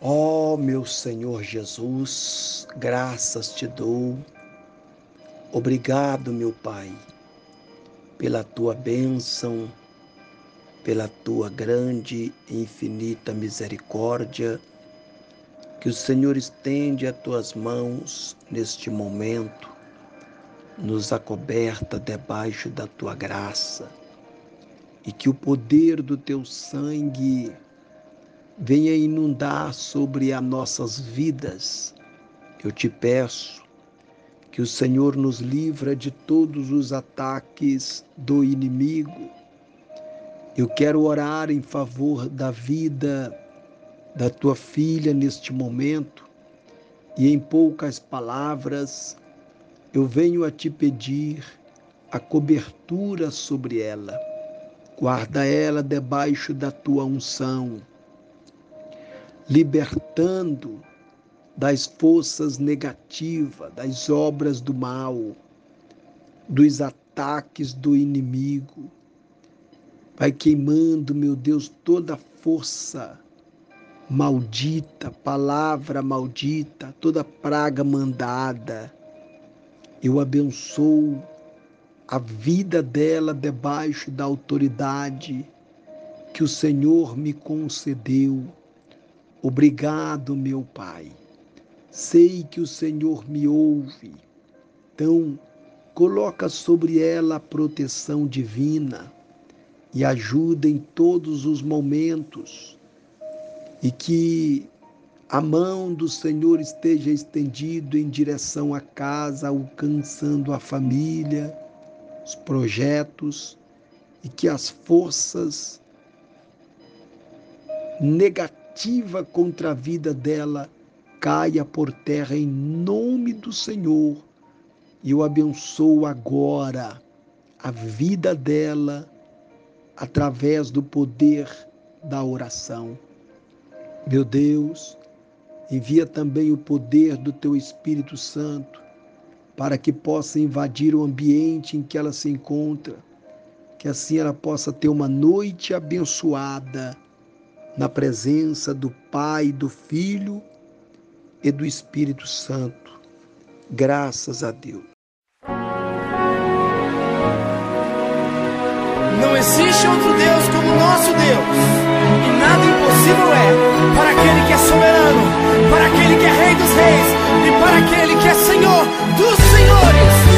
Ó oh, meu Senhor Jesus, graças te dou. Obrigado, meu Pai, pela tua bênção, pela tua grande e infinita misericórdia, que o Senhor estende as tuas mãos neste momento, nos acoberta debaixo da tua graça, e que o poder do teu sangue venha inundar sobre as nossas vidas. Eu te peço que o Senhor nos livra de todos os ataques do inimigo. Eu quero orar em favor da vida da tua filha neste momento e em poucas palavras eu venho a te pedir a cobertura sobre ela. Guarda ela debaixo da tua unção libertando das forças negativas, das obras do mal, dos ataques do inimigo. Vai queimando, meu Deus, toda força maldita, palavra maldita, toda praga mandada. Eu abençoo a vida dela debaixo da autoridade que o Senhor me concedeu Obrigado, meu Pai. Sei que o Senhor me ouve. Então, coloca sobre ela a proteção divina e ajuda em todos os momentos. E que a mão do Senhor esteja estendida em direção à casa, alcançando a família, os projetos e que as forças negativas ativa contra a vida dela caia por terra em nome do Senhor. E eu abençoo agora a vida dela através do poder da oração. Meu Deus, envia também o poder do teu Espírito Santo para que possa invadir o ambiente em que ela se encontra, que assim ela possa ter uma noite abençoada na presença do Pai, do Filho e do Espírito Santo. Graças a Deus. Não existe outro Deus como nosso Deus. E nada impossível é para aquele que é soberano, para aquele que é Rei dos Reis e para aquele que é Senhor dos Senhores.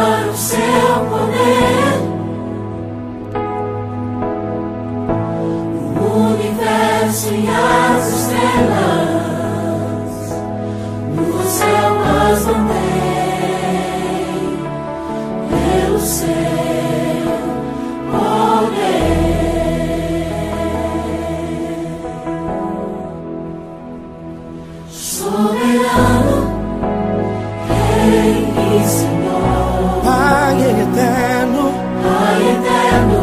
Senhor. Pai eterno, Pai eterno,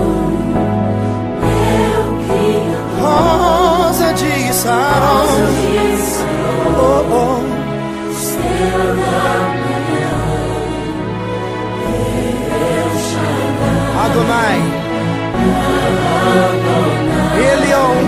Criador, rosa de Senhor, oh, oh, estrela da manhã, El Shaddai, Adonai, Elion,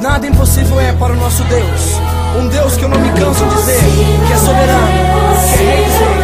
Nada impossível é para o nosso Deus. Um Deus que eu não me canso de dizer que é soberano, que é rei.